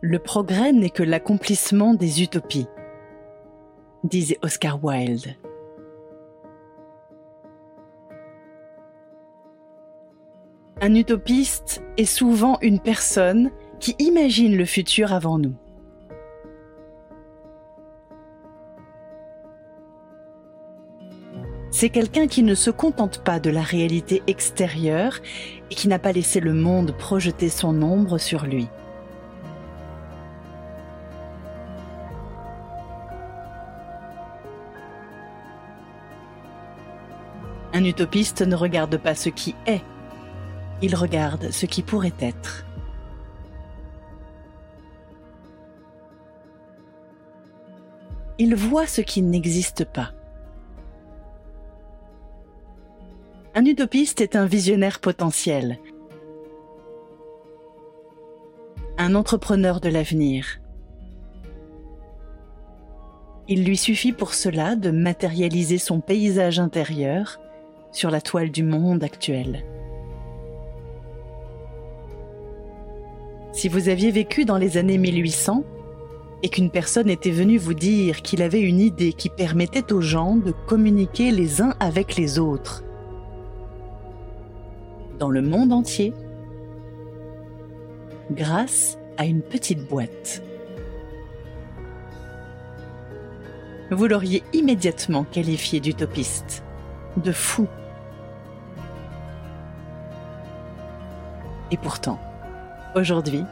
Le progrès n'est que l'accomplissement des utopies, disait Oscar Wilde. Un utopiste est souvent une personne qui imagine le futur avant nous. C'est quelqu'un qui ne se contente pas de la réalité extérieure et qui n'a pas laissé le monde projeter son ombre sur lui. Un utopiste ne regarde pas ce qui est, il regarde ce qui pourrait être. Il voit ce qui n'existe pas. Un utopiste est un visionnaire potentiel, un entrepreneur de l'avenir. Il lui suffit pour cela de matérialiser son paysage intérieur sur la toile du monde actuel. Si vous aviez vécu dans les années 1800 et qu'une personne était venue vous dire qu'il avait une idée qui permettait aux gens de communiquer les uns avec les autres, dans le monde entier, grâce à une petite boîte. Vous l'auriez immédiatement qualifié d'utopiste, de fou, Et pourtant, aujourd'hui,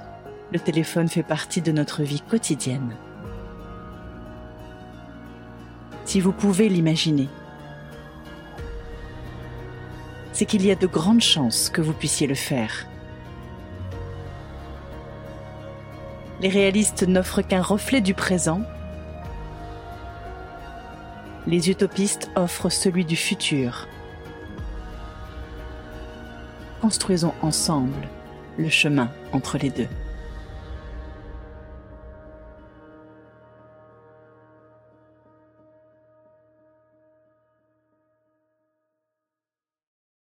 le téléphone fait partie de notre vie quotidienne. Si vous pouvez l'imaginer, c'est qu'il y a de grandes chances que vous puissiez le faire. Les réalistes n'offrent qu'un reflet du présent. Les utopistes offrent celui du futur construisons ensemble le chemin entre les deux.